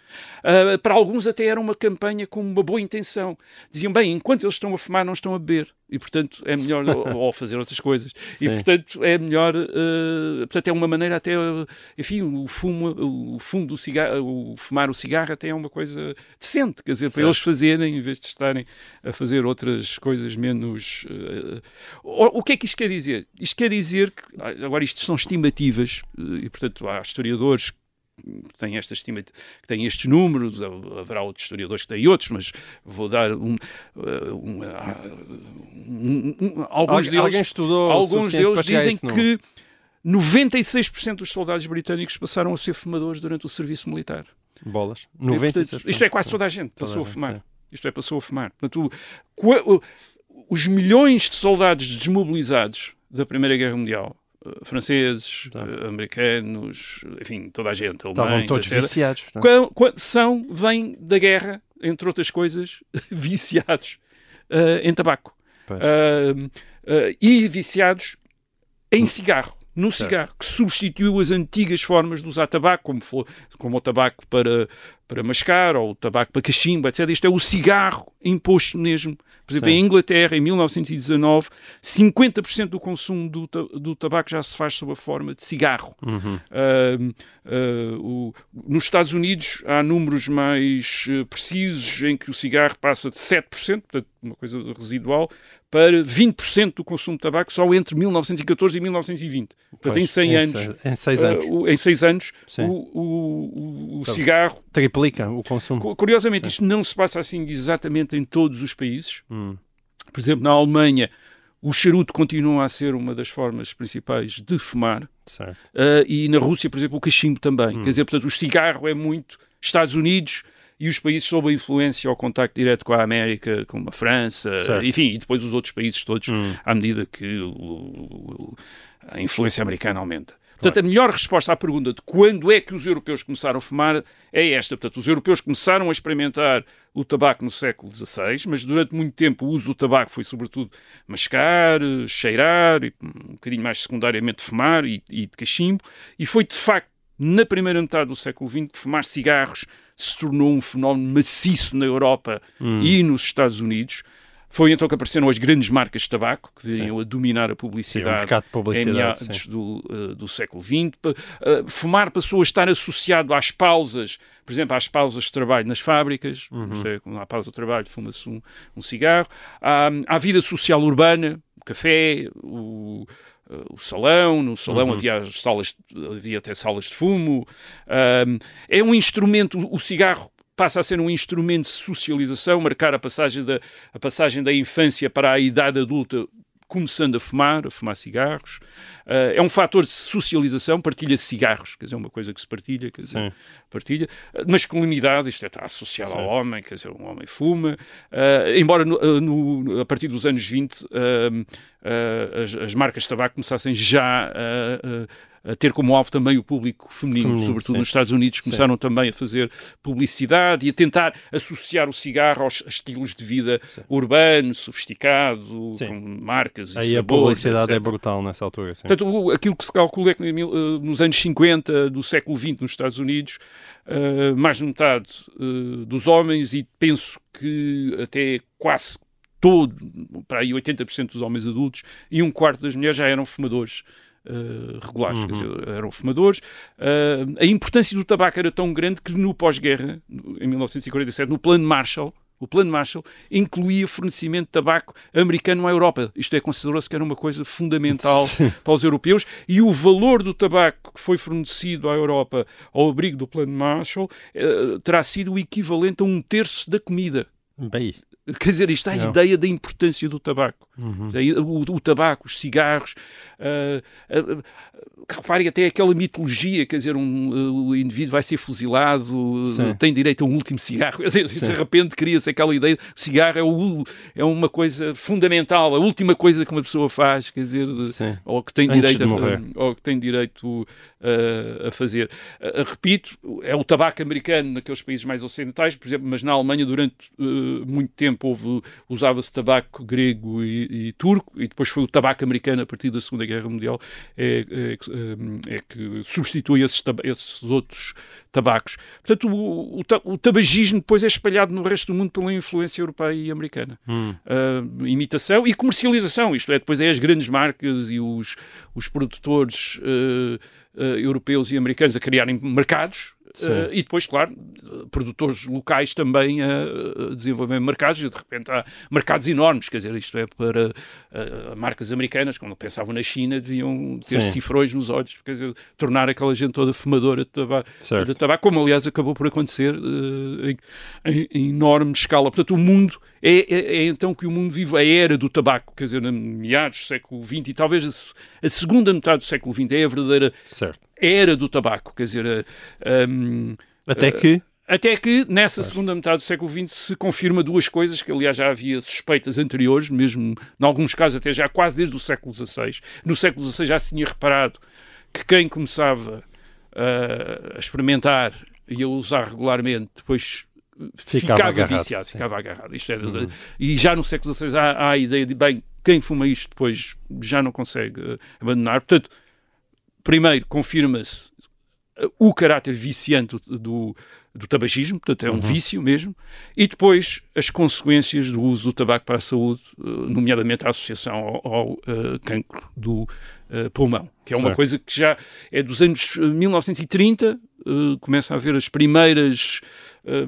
Speaker 2: Ah, para alguns até era uma campanha com uma boa intenção. Diziam, bem, enquanto eles estão a fumar, não estão a beber. E, portanto, é melhor ou, fazer outras coisas. E,
Speaker 1: Sim.
Speaker 2: portanto, é melhor... ah, portanto, é uma maneira até... enfim, o fumo, o fumo do cigarro, o fumar o cigarro até é uma coisa decente. Quer dizer, para
Speaker 1: Certo.
Speaker 2: eles fazerem, em vez de estarem a fazer outras coisas menos... ah, o, que é que isto quer dizer? Isto quer dizer que... Agora, isto são estimativas. E, portanto, há historiadores têm, esta estima, que têm estes números, haverá outros historiadores que têm outros, mas vou dar um, um, ah, um- um- alguns
Speaker 1: Algu-
Speaker 2: deles,
Speaker 1: Alguém estudou
Speaker 2: alguns deles
Speaker 1: a
Speaker 2: dizem que 96% dos soldados britânicos passaram a ser fumadores durante o serviço militar.
Speaker 1: Bolas.
Speaker 2: E, portanto,
Speaker 1: 96.
Speaker 2: Isto é quase toda a gente passou
Speaker 1: a
Speaker 2: a
Speaker 1: gente,
Speaker 2: fumar.
Speaker 1: sim.
Speaker 2: Isto é, passou a fumar. Portanto, o- os milhões de soldados desmobilizados da Primeira Guerra Mundial eh, franceses,
Speaker 1: Tá.
Speaker 2: eh, americanos, enfim, toda a gente,
Speaker 1: Estavam
Speaker 2: alemães,
Speaker 1: todos
Speaker 2: etc.
Speaker 1: viciados. não é?
Speaker 2: Quan- quan- são, vêm da guerra, entre outras coisas, viciados eh, em tabaco. Ah, ah, e viciados em cigarro. No cigarro, que substituiu as antigas formas de usar tabaco, como, for, como o tabaco para, para mascar ou o tabaco para cachimbo, etc. Isto é o cigarro imposto mesmo. Por exemplo,
Speaker 1: Sim.
Speaker 2: em Inglaterra, em 1919, 50% do consumo do, do tabaco já se faz sob a forma de cigarro.
Speaker 1: Uhum.
Speaker 2: Ah, ah, o- nos Estados Unidos há números mais eh, precisos em que o cigarro passa de 7%, portanto, uma coisa residual, para 20% do consumo de tabaco só entre 1914 e 1920. Portanto, em
Speaker 1: Pois,
Speaker 2: 100 anos.
Speaker 1: seis- Em 6
Speaker 2: ah,
Speaker 1: anos.
Speaker 2: o- em 6 anos,
Speaker 1: Sim.
Speaker 2: o, o- o- o
Speaker 1: Tá.
Speaker 2: cigarro.
Speaker 1: Triplica o consumo.
Speaker 2: cu- Curiosamente, isto não se passa assim exatamente em todos os países.
Speaker 1: Hum.
Speaker 2: Por exemplo, na Alemanha, o charuto continua a ser uma das formas principais de fumar. Uh, e na Rússia, por exemplo, o cachimbo também.
Speaker 1: Hum.
Speaker 2: Quer dizer, portanto, o cigarro é muito Estados Unidos e os países sob a influência ou contacto direto com a América, como a França,
Speaker 1: Certo.
Speaker 2: enfim, e depois os outros países todos,
Speaker 1: Hum.
Speaker 2: à medida que o- o- a influência americana aumenta. Portanto, a melhor resposta à pergunta de quando é que os europeus começaram a fumar é esta. Portanto, os europeus começaram a experimentar o tabaco no século XVI, mas durante muito tempo o uso do tabaco foi sobretudo mascar, cheirar, e um bocadinho mais secundariamente fumar e, e de cachimbo, e foi de facto na primeira metade do século XX que fumar cigarros se tornou um fenómeno maciço na Europa
Speaker 1: Hum.
Speaker 2: e nos Estados Unidos. Foi então que apareceram as grandes marcas de tabaco, que vinham a dominar a
Speaker 1: Sim,
Speaker 2: publicidade
Speaker 1: mercado de
Speaker 2: em
Speaker 1: publicidade.
Speaker 2: meados
Speaker 1: sim.
Speaker 2: do, eh, do século XX. Pa- eh, fumar passou a estar associado às pausas, por exemplo, às pausas de trabalho nas fábricas.
Speaker 1: Uhum.
Speaker 2: É, quando há pausa de trabalho, fuma-se um, um cigarro. Há a vida social urbana, o café, o, eh, o salão. No salão
Speaker 1: Uhum.
Speaker 2: havia, as salas, havia até salas de fumo. É um instrumento, o cigarro passa a ser um instrumento de socialização, marcar a passagem da, a passagem da infância para a idade adulta, começando a fumar, a fumar cigarros. Ah, é um fator de socialização, partilha-se cigarros, quer dizer, é uma coisa que se partilha, quer dizer,
Speaker 1: Sim.
Speaker 2: partilha. Ah, Masculinidade, isto é, está associado
Speaker 1: Sim.
Speaker 2: ao homem, quer dizer, um homem fuma. Ah, embora no- no- a partir dos anos 20 ah, ah, as, as marcas de tabaco começassem já a, a- a ter como alvo também o público feminino,
Speaker 1: Feminino,
Speaker 2: sobretudo
Speaker 1: sim.
Speaker 2: nos Estados Unidos, começaram também a fazer publicidade e a tentar associar o cigarro aos estilos de vida urbano, sofisticado,
Speaker 1: Sim.
Speaker 2: com marcas e
Speaker 1: Aí a
Speaker 2: sabores,
Speaker 1: publicidade é
Speaker 2: etc.
Speaker 1: brutal nessa altura. Sim.
Speaker 2: Portanto, aquilo que se calcula é que eh, nos anos 50 do século XX nos Estados Unidos, eh, mais de metade eh, dos homens, e penso que até quase todo, para aí 80% dos homens adultos, e um quarto das mulheres já eram fumadores. Eh, regulares, quer dizer, eram fumadores. Eh, a importância do tabaco era tão grande que no pós-guerra, em 1947, no Plano Marshall, o Plano Marshall incluía fornecimento de tabaco americano à Europa. Isto é, considerou-se que era uma coisa fundamental para os europeus e o valor do tabaco que foi fornecido à Europa ao abrigo do Plano Marshall eh, terá sido o equivalente a um terço da comida.
Speaker 1: Bem,
Speaker 2: Quer dizer, isto é a
Speaker 1: Não.
Speaker 2: ideia da importância do tabaco.
Speaker 1: Uhum.
Speaker 2: O, o tabaco, os cigarros. ah, ah, ah, reparem até aquela mitologia, quer dizer, um, ah, o indivíduo vai ser fuzilado,
Speaker 1: Sim.
Speaker 2: tem direito a um último cigarro. Dizer, de repente cria-se aquela ideia. O cigarro é, o, é uma coisa fundamental, a última coisa que uma pessoa faz, quer dizer, de- ou que tem
Speaker 1: Antes
Speaker 2: direito, a, ou que tem direito uh, a fazer. Uh, repito, é o tabaco americano naqueles países mais ocidentais, por exemplo, mas na Alemanha durante uh, muito tempo houve- usava-se tabaco grego e, e turco, e depois foi o tabaco americano a partir da Segunda Guerra Mundial é, é que, um, é que substitui esses, esses outros tabacos. Portanto, o, o o tabagismo depois é espalhado no resto do mundo pela influência europeia e americana.
Speaker 1: Hum.
Speaker 2: Uh, imitação e comercialização, isto é, depois é as grandes marcas e os, os produtores uh, uh, europeus e americanos a criarem mercados. Uh, e depois, claro, produtores locais também a, a desenvolverem mercados, e de repente há mercados enormes, quer dizer, isto é para uh, marcas americanas, quando pensavam na China, deviam ter
Speaker 1: Sim.
Speaker 2: cifrões nos olhos, quer dizer, tornar aquela gente toda fumadora de tabaco, de tabaco como aliás acabou por acontecer uh, em, em- em enorme escala. Portanto, o mundo é, é- é então que o mundo vive a era do tabaco, quer dizer, meados do século XX e talvez a, se- a segunda metade do século XX é a verdadeira
Speaker 1: Certo.
Speaker 2: era do tabaco, quer dizer, um,
Speaker 1: Até
Speaker 2: Eh,
Speaker 1: que
Speaker 2: Até que, nessa segunda metade do século XX, se confirma duas coisas, que aliás já havia suspeitas anteriores, mesmo em alguns casos até já quase desde o século XVI. No século XVI já se tinha reparado que quem começava uh, a experimentar e a usar regularmente, depois
Speaker 1: Ficava
Speaker 2: ficava,
Speaker 1: agarrado,
Speaker 2: viciado,
Speaker 1: sim.
Speaker 2: ficava agarrado. Isto é, E já no século XVI há, há a ideia de, bem, quem fuma isto depois já não consegue uh, abandonar. Portanto, primeiro, confirma-se uh, o caráter viciante do, do, tabagismo, portanto é um vício mesmo, e depois as consequências do uso do tabaco para a saúde, uh, nomeadamente a associação ao, ao uh, cancro do uh, pulmão, que é uma
Speaker 1: Certo.
Speaker 2: coisa que já é dos anos uh, 1930, uh, começa a haver as primeiras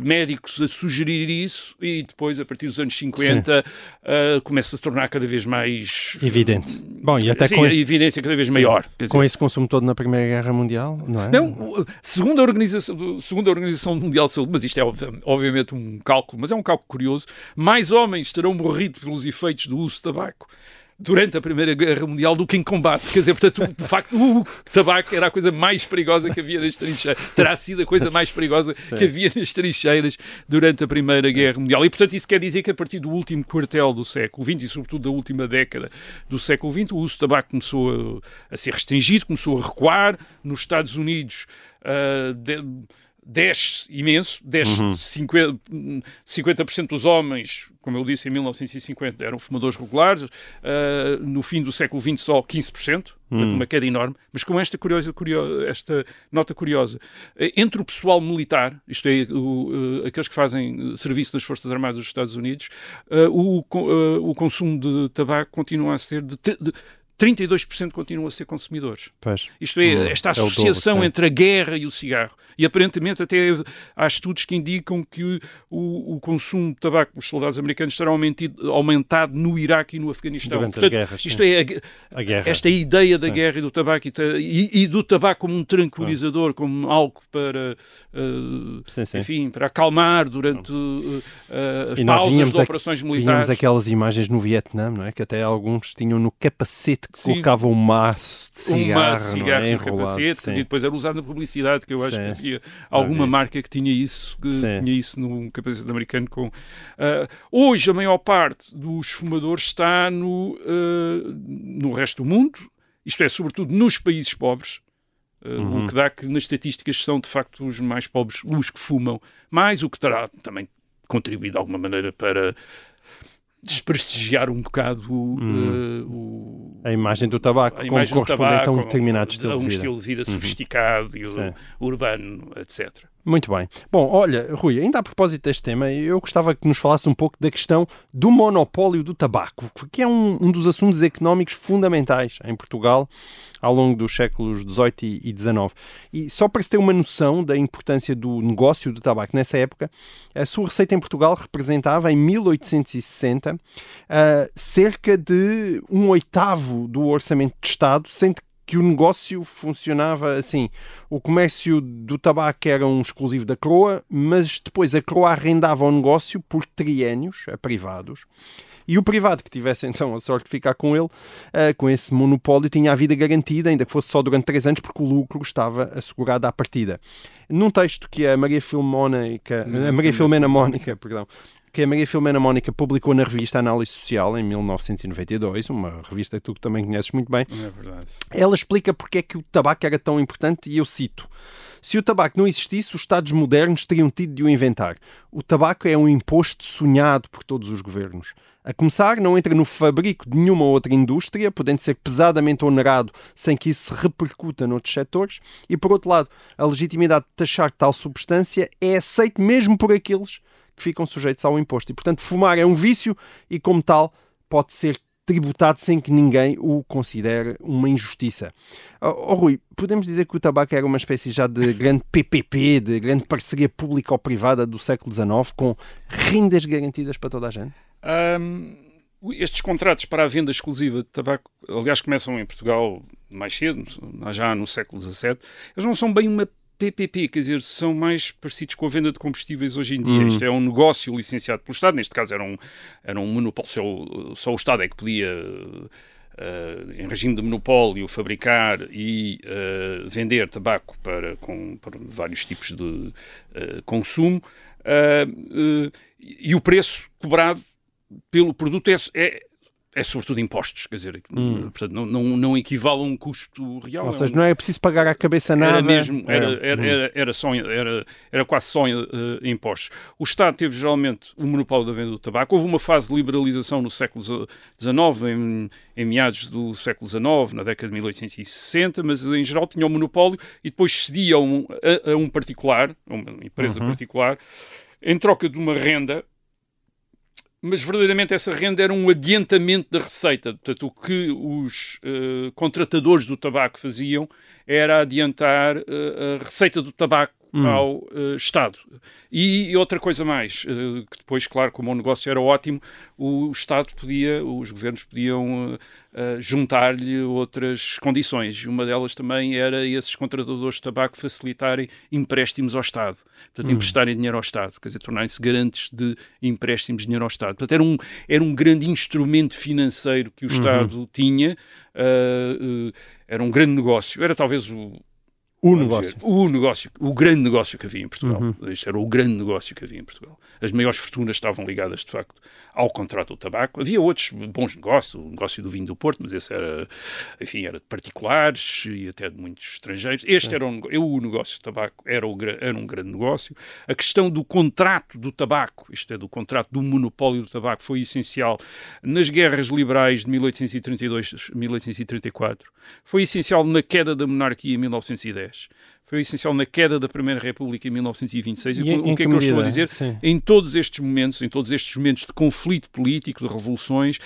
Speaker 2: médicos a sugerir isso e depois, a partir dos anos 50, uh, começa a se tornar cada vez mais...
Speaker 1: Evidente. Bom, e até
Speaker 2: Sim,
Speaker 1: com,
Speaker 2: a evidência cada vez maior. Quer dizer,
Speaker 1: com esse consumo todo na Primeira Guerra Mundial, não é?
Speaker 2: não, segundo a Organização, segundo a Organização Mundial de Saúde, mas isto é obvi- obviamente um cálculo, mas é um cálculo curioso, mais homens terão morrido pelos efeitos do uso de tabaco durante a Primeira Guerra Mundial do que em combate. Quer dizer, portanto, de facto, o tabaco era a coisa mais perigosa que havia nas trincheiras. Terá sido a coisa mais perigosa que havia nas trincheiras durante a Primeira Guerra Mundial. E, portanto, isso quer dizer que a partir do último quartel do século XX e, sobretudo, da última década do século XX, o uso de tabaco começou a, a ser restringido, começou a recuar. Nos Estados Unidos, ah, de- desce imenso, desce 50%, 50% dos homens, como eu disse, em 1950 eram fumadores regulares, ah, no fim do século XX só 15%, portanto uma queda enorme, mas com esta, curiosa, curio- esta nota curiosa, eh, entre o pessoal militar, isto é, o, eh, aqueles que fazem eh, serviço nas Forças Armadas dos Estados Unidos, eh, o, o consumo de tabaco continua a ser de, de 32% continuam a ser consumidores.
Speaker 1: Pois.
Speaker 2: Isto é,
Speaker 1: Hum,
Speaker 2: esta
Speaker 1: é dobro,
Speaker 2: associação
Speaker 1: sim.
Speaker 2: entre a guerra e o cigarro. E aparentemente até há estudos que indicam que o, o consumo de tabaco dos soldados americanos terá aumentido- aumentado no Iraque e no Afeganistão.
Speaker 1: Durante as
Speaker 2: Portanto,
Speaker 1: guerras,
Speaker 2: isto
Speaker 1: sim.
Speaker 2: é a-
Speaker 1: A
Speaker 2: esta ideia da
Speaker 1: Sim.
Speaker 2: guerra e do tabaco e, e- do tabaco como um tranquilizador, como algo para, eh,
Speaker 1: Sim,
Speaker 2: enfim, para acalmar durante eh, eh, as
Speaker 1: E nós
Speaker 2: pausas de operações militares.
Speaker 1: aquelas imagens no Vietnã, não é? Que até alguns tinham no capacete que
Speaker 2: Sim.
Speaker 1: colocavam um maço de
Speaker 2: um
Speaker 1: cigarro,
Speaker 2: maço de
Speaker 1: não
Speaker 2: cigarros
Speaker 1: é?
Speaker 2: no capacete,
Speaker 1: sim.
Speaker 2: que depois era usado na publicidade, que eu acho
Speaker 1: Sim.
Speaker 2: que havia alguma marca que tinha isso, que
Speaker 1: Sim.
Speaker 2: tinha isso num capacete americano. Com, Ah, hoje, a maior parte dos fumadores está no, ah, no resto do mundo, isto é, sobretudo nos países pobres, ah,
Speaker 1: Uhum.
Speaker 2: o que dá que nas estatísticas são de facto os mais pobres os que fumam mais, o que terá também contribuído de alguma maneira para desprestigiar um bocado ah, o,
Speaker 1: A imagem do tabaco
Speaker 2: a
Speaker 1: como
Speaker 2: imagem
Speaker 1: correspondente
Speaker 2: tabaco,
Speaker 1: a um determinado estilo
Speaker 2: a um
Speaker 1: de vida.
Speaker 2: estilo de vida sofisticado e
Speaker 1: Sim.
Speaker 2: urbano, etc.
Speaker 1: Muito bem. Bom, olha, Rui, ainda a propósito deste tema, eu gostava que nos falasse um pouco da questão do monopólio do tabaco, que é um, um dos assuntos económicos fundamentais em Portugal ao longo dos séculos XVIII e XIX. E só para se ter uma noção da importância do negócio do tabaco nessa época, a sua receita em Portugal representava, em 1860, ah, cerca de um oitavo do orçamento de Estado, sendo que o negócio funcionava assim. O comércio do tabaco era um exclusivo da Croa, mas depois a Croa arrendava o negócio por triénios a privados. E o privado que tivesse então a sorte de ficar com ele, ah, com esse monopólio, tinha a vida garantida, ainda que fosse só durante três anos, porque o lucro estava assegurado à partida. Num texto que a Maria Filmónica, Maria Filomena Mónica, perdão, que a Maria Filomena Mónica publicou na revista Análise Social em 1992, uma revista que tu também conheces muito bem,
Speaker 2: é verdade.
Speaker 1: ela explica porque é que o tabaco era tão importante e eu cito: Se o tabaco não existisse, os Estados modernos teriam tido de o inventar. O tabaco é um imposto sonhado por todos os governos. A começar, não entra no fabrico de nenhuma outra indústria, podendo ser pesadamente onerado sem que isso se repercuta noutros setores. E por outro lado, a legitimidade de taxar tal substância é aceite mesmo por aqueles que ficam sujeitos ao imposto. E portanto, fumar é um vício e, como tal, pode ser tributado sem que ninguém o considere uma injustiça. Oh, Rui, podemos dizer que o tabaco era uma espécie já de grande PPP, de grande parceria público-privada do século XIX, com rendas garantidas para toda a gente?
Speaker 2: Ahm, estes contratos para a venda exclusiva de tabaco, aliás, começam em Portugal mais cedo, já no século XVII, eles não são bem uma PPP, quer dizer, são mais parecidos com a venda de combustíveis hoje em dia. Isto é um negócio licenciado pelo Estado, neste caso era um, era um monopólio, só, o- só o Estado é que podia em regime de monopólio, fabricar e vender tabaco para, com, para vários tipos de consumo, e o preço cobrado pelo produto é, é, é sobretudo impostos, quer dizer,
Speaker 1: Hum.
Speaker 2: portanto, não, não, não equivale a um custo real.
Speaker 1: Ou
Speaker 2: é
Speaker 1: seja, não é preciso pagar à cabeça nada.
Speaker 2: era mesmo, era,
Speaker 1: É.
Speaker 2: era, era, era, só, era, era quase só eh, impostos. O Estado teve geralmente o monopólio da venda do tabaco. Houve uma fase de liberalização no século XIX, em, em meados do século XIX, na década de 1860, mas em geral tinha o monopólio e depois cedia a um, a, a um particular, a uma empresa
Speaker 1: Uhum.
Speaker 2: particular, em troca de uma renda mas verdadeiramente essa renda era um adiantamento da receita. Portanto, o que os eh, contratadores do tabaco faziam era adiantar eh, a receita do tabaco
Speaker 1: Hum.
Speaker 2: ao eh, Estado. E, outra coisa mais, eh, que depois, claro, como o negócio era ótimo, o Estado podia, os governos podiam eh, juntar-lhe outras condições. Uma delas também era esses contratadores de tabaco facilitarem empréstimos ao Estado. Portanto, emprestarem dinheiro ao Estado, quer dizer, tornarem-se garantes de empréstimos de dinheiro ao Estado. Portanto, era um, era um grande instrumento financeiro que o Estado tinha, eh, eh, era um grande negócio. Era talvez o,
Speaker 1: O negócio.
Speaker 2: dizer, o negócio, o grande negócio que havia em Portugal. Isto era o grande negócio que havia em Portugal. As maiores fortunas estavam ligadas, de facto, ao contrato do tabaco. Havia outros bons negócios, o negócio do vinho do Porto, mas esse era, enfim, era de particulares e até de muitos estrangeiros. Este era um, nego- o negócio do tabaco, era, o, era um grande negócio. A questão do contrato do tabaco, isto é, do contrato do monopólio do tabaco, foi essencial nas guerras liberais de 1832-1834. Foi essencial na queda da monarquia em 1910. Foi essencial na queda da Primeira República em 1926.
Speaker 1: E
Speaker 2: E o que é
Speaker 1: que
Speaker 2: eu estou a dizer?
Speaker 1: Sim.
Speaker 2: Em todos estes momentos, em todos estes momentos de conflito político, de revoluções,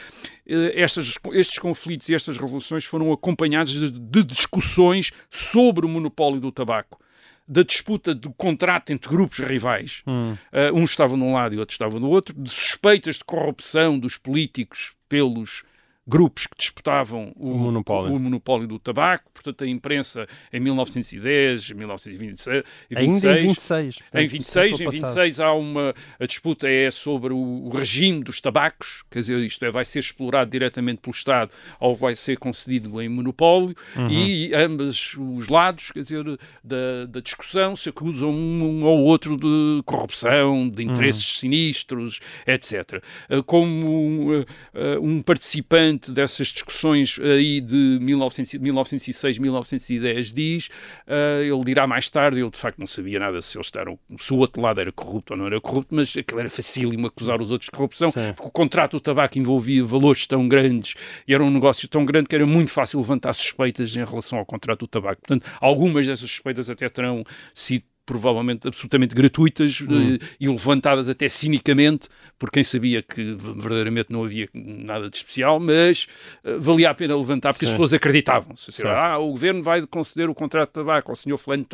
Speaker 2: eh, estas, estes conflitos e estas revoluções foram acompanhados de, de discussões sobre o monopólio do tabaco. Da disputa do contrato entre grupos rivais,
Speaker 1: Hum.
Speaker 2: Uh, uns estavam de um lado e outros estavam do outro, de suspeitas de corrupção dos políticos pelos grupos que disputavam o,
Speaker 1: O monopólio.
Speaker 2: o monopólio do tabaco. Portanto, a imprensa em 1910, em 1926, e
Speaker 1: Ainda em
Speaker 2: 26,
Speaker 1: 26.
Speaker 2: em
Speaker 1: portanto,
Speaker 2: 26, em
Speaker 1: século passado.
Speaker 2: 26 há uma a disputa é sobre o, regime dos tabacos, quer dizer, isto é, vai ser explorado diretamente pelo Estado ou vai ser concedido em monopólio
Speaker 1: Uhum.
Speaker 2: e ambos os lados, quer dizer, da, da discussão se acusam um, ao outro de corrupção, de interesses
Speaker 1: Uhum.
Speaker 2: sinistros, etc. Uh, Como um, uh, uh, um participante dessas discussões aí de 1900 1906, 1910 diz, uh, ele dirá mais tarde, ele de facto não sabia nada se eles estavam, se o outro lado era corrupto ou não era corrupto, mas aquilo era facílimo acusar os outros de corrupção,
Speaker 1: Sim.
Speaker 2: porque o contrato do tabaco envolvia valores tão grandes e era um negócio tão grande que era muito fácil levantar suspeitas em relação ao contrato do tabaco. Portanto, algumas dessas suspeitas até terão sido provavelmente absolutamente gratuitas eh, e levantadas até cinicamente por quem sabia que verdadeiramente não havia nada de especial, mas eh, valia a pena levantar porque as pessoas acreditavam. Se
Speaker 1: seja,
Speaker 2: ah, o governo vai conceder o contrato de tabaco ao senhor fulano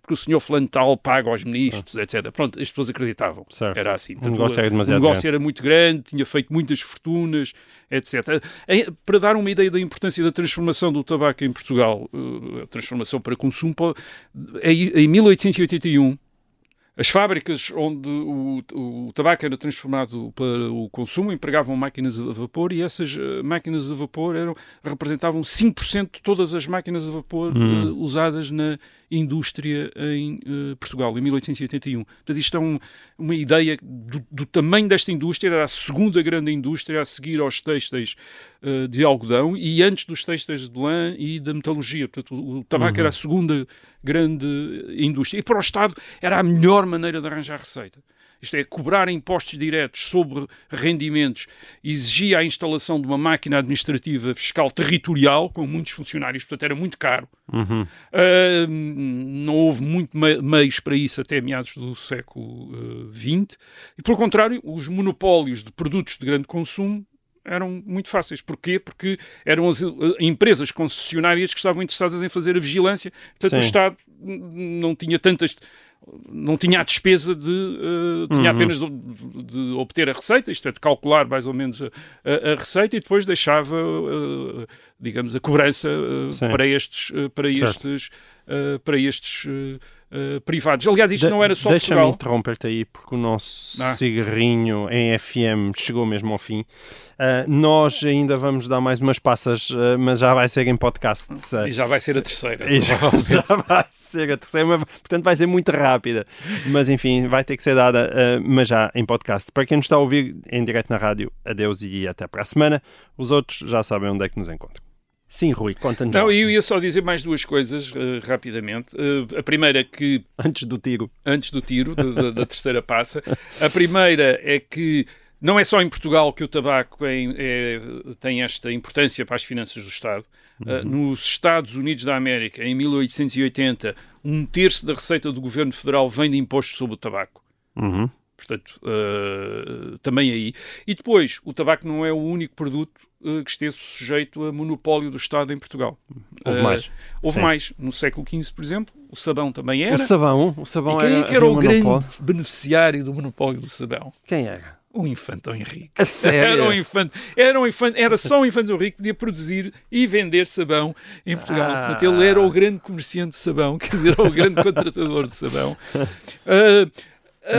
Speaker 2: porque o senhor fulano paga aos ministros, etc. Pronto, as pessoas acreditavam.
Speaker 1: Certo.
Speaker 2: Era assim.
Speaker 1: Portanto, o negócio, era,
Speaker 2: o negócio era muito grande, tinha feito muitas fortunas, etc. Para dar uma ideia da importância da transformação do tabaco em Portugal, eh, a transformação para consumo, em 1880 1981, as fábricas onde o, o, tabaco era transformado para o consumo empregavam máquinas a vapor e essas eh, máquinas a vapor eram, representavam 5% de todas as máquinas a vapor hum. Eh, usadas na indústria em eh, Portugal, em 1881. Portanto, isto é um- uma ideia do, do tamanho desta indústria, era a segunda grande indústria a seguir aos têxteis eh, de algodão e antes dos têxteis de lã e da metalurgia. Portanto, o, o tabaco era a segunda grande indústria. E para o Estado era a melhor maneira de arranjar receita. Isto é, cobrar impostos diretos sobre rendimentos exigia a instalação de uma máquina administrativa fiscal territorial com muitos funcionários, portanto era muito caro.
Speaker 1: Uhum.
Speaker 2: Uh, não houve muito me- meios para isso até meados do século XX. e, pelo contrário, os monopólios de produtos de grande consumo eram muito fáceis. Porquê? Porque eram as uh, empresas concessionárias que estavam interessadas em fazer a vigilância. Portanto,
Speaker 1: Sim.
Speaker 2: o Estado não tinha tantas não tinha a despesa de uh, tinha
Speaker 1: Uhum.
Speaker 2: apenas de, de obter a receita, isto é, de calcular mais ou menos a, a- a receita e depois deixava, uh, digamos, a cobrança uh, para estes, para estes, para estes uh, uh, privados. Aliás, isto
Speaker 1: De-
Speaker 2: não era só
Speaker 1: Deixa-me
Speaker 2: Portugal.
Speaker 1: interromper-te aí, porque o nosso
Speaker 2: Ah.
Speaker 1: cigarrinho em FM chegou mesmo ao fim. Ah, nós ainda vamos dar mais umas passas, ah, mas já vai ser em podcast.
Speaker 2: E já vai ser a terceira.
Speaker 1: E já, já vai ser a terceira, mas, portanto vai ser muito rápida. Mas enfim, vai ter que ser dada, mas já em podcast. Para quem nos está a ouvir em direto na rádio, adeus e até para a semana. Os outros já sabem onde é que nos encontram. Sim, Rui, conta-nos
Speaker 2: Não, eu ia só dizer mais duas coisas eh, rapidamente. Eh, a primeira é que
Speaker 1: antes do tiro.
Speaker 2: antes do tiro, da, da- da terceira passa. A primeira é que não é só em Portugal que o tabaco é- é- tem esta importância para as finanças do Estado. Uh, nos Estados Unidos da América, em 1880, um terço da receita do governo federal vem de impostos sobre o tabaco.
Speaker 1: Uhum.
Speaker 2: Portanto, uh, também aí. E depois, o tabaco não é o único produto uh, que esteve sujeito a monopólio do Estado em Portugal.
Speaker 1: Houve
Speaker 2: Uh,
Speaker 1: mais.
Speaker 2: Houve
Speaker 1: Sim.
Speaker 2: mais. No século XV, por exemplo, o sabão também
Speaker 1: O
Speaker 2: era.
Speaker 1: sabão, o sabão
Speaker 2: E quem é
Speaker 1: era,
Speaker 2: que era o grande
Speaker 1: monopólio.
Speaker 2: beneficiário do monopólio do sabão?
Speaker 1: Quem era?
Speaker 2: O infante Henrique.
Speaker 1: A sério?
Speaker 2: Era, um infante, era, um infante, era só um infante Henrique que podia produzir e vender sabão em Portugal.
Speaker 1: Ah.
Speaker 2: Portanto, ele era o grande comerciante de sabão, quer dizer, o grande contratador de sabão. Ah,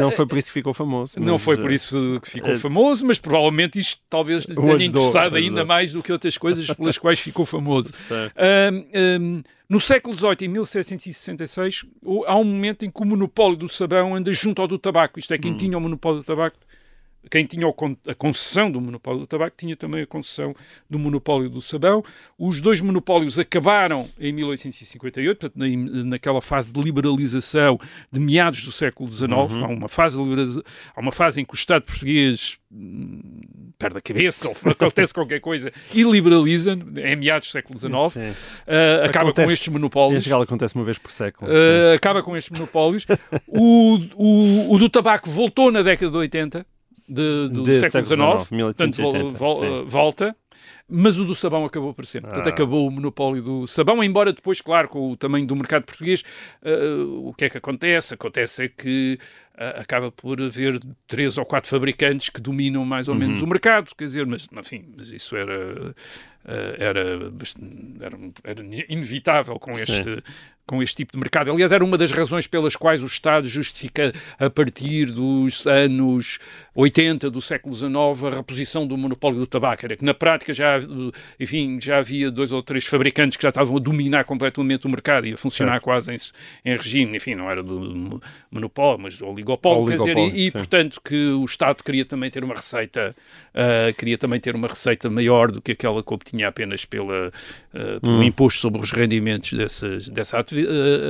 Speaker 1: Não foi por isso que ficou famoso.
Speaker 2: não foi por
Speaker 1: eh,
Speaker 2: isso que ficou
Speaker 1: eh,
Speaker 2: famoso, mas provavelmente isto talvez lhe tenha interessado ainda mais do que outras coisas pelas quais ficou famoso. Ahm, ahm, no século XVIII, em 1766, o- há um momento em que o monopólio do sabão anda junto ao do tabaco. Isto é,
Speaker 1: Hum.
Speaker 2: quem tinha o monopólio do tabaco, quem tinha a concessão do monopólio do tabaco, tinha também a concessão do monopólio do sabão. Os dois monopólios acabaram em 1858, portanto, na- naquela fase de liberalização de meados do século XIX.
Speaker 1: Uhum.
Speaker 2: Há, uma fase há uma fase em que o Estado português hum, perde a cabeça ou acontece qualquer coisa e liberaliza, é meados do século XIX. Uh, acaba
Speaker 1: Acontece-
Speaker 2: com estes
Speaker 1: Em
Speaker 2: monopólios.
Speaker 1: geral acontece uma vez por século.
Speaker 2: Uh, acaba com estes monopólios. o, o, o do tabaco voltou na década de 80 de- do
Speaker 1: De
Speaker 2: século XIX,
Speaker 1: XIX,
Speaker 2: portanto vol-
Speaker 1: 1880,
Speaker 2: vol-
Speaker 1: sim.
Speaker 2: uh, volta. Mas o do sabão acabou para sempre. Portanto,
Speaker 1: Ah.
Speaker 2: acabou o monopólio do sabão, embora depois, claro, com o tamanho do mercado português, uh, o que é que acontece? Acontece é que uh, acaba por haver três ou quatro fabricantes que dominam mais ou
Speaker 1: Uhum.
Speaker 2: menos o mercado, quer dizer, mas, enfim, mas isso era, uh, era, era, era inevitável com este, com este tipo de mercado. Aliás, era uma das razões pelas quais o Estado justifica, a partir dos anos 80 do século XIX, a reposição do monopólio do tabaco. Era que, na prática, já, enfim, já havia dois ou três fabricantes que já estavam a dominar completamente o mercado e a funcionar
Speaker 1: Certo.
Speaker 2: quase em, em regime, enfim, não era de mo- monopólio, mas oligopólio, quer dizer,
Speaker 1: Oligopólio,
Speaker 2: e, e, portanto, que o Estado queria também ter uma receita, ah, queria também ter uma receita maior do que aquela que obtinha apenas pela, ah, pelo
Speaker 1: Hum.
Speaker 2: imposto sobre os rendimentos dessas, dessa ativi- ah,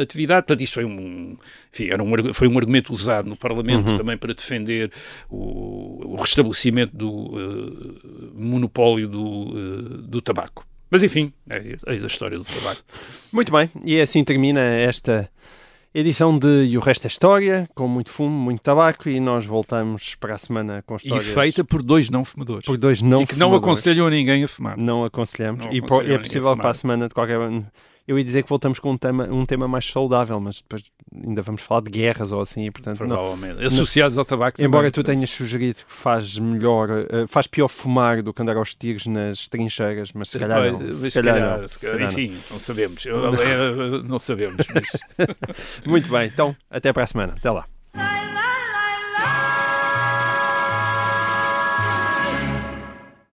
Speaker 2: atividade. Portanto, isto foi um, enfim, era um, foi um argumento usado no Parlamento
Speaker 1: Uhum.
Speaker 2: também para defender o, o restabelecimento do ah, monopólio do, ah, do tabaco. Mas, enfim, é, é a história do tabaco.
Speaker 1: Muito bem, e assim termina esta edição de E o Resto é História, com muito fumo, muito tabaco, e nós voltamos para a semana com
Speaker 2: E
Speaker 1: histórias
Speaker 2: feita por dois não fumadores.
Speaker 1: por dois não
Speaker 2: e que não
Speaker 1: fumadores.
Speaker 2: aconselham a ninguém a fumar.
Speaker 1: Não aconselhamos.
Speaker 2: Não
Speaker 1: e é possível para a semana, de qualquer Eu ia dizer que voltamos com um tema, um tema mais saudável, mas depois ainda vamos falar de guerras ou assim, e portanto, não.
Speaker 2: Provavelmente. Associados ao tabaco
Speaker 1: Embora tu tenhas sugerido que faz melhor, eh, faz pior fumar do que andar aos tiros nas trincheiras, mas se calhar não. Se calhar
Speaker 2: calhar,
Speaker 1: não,
Speaker 2: se
Speaker 1: calhar, não.
Speaker 2: enfim, não sabemos. Eu- eu- não sabemos, mas
Speaker 1: Muito bem, então até para a semana. Até lá.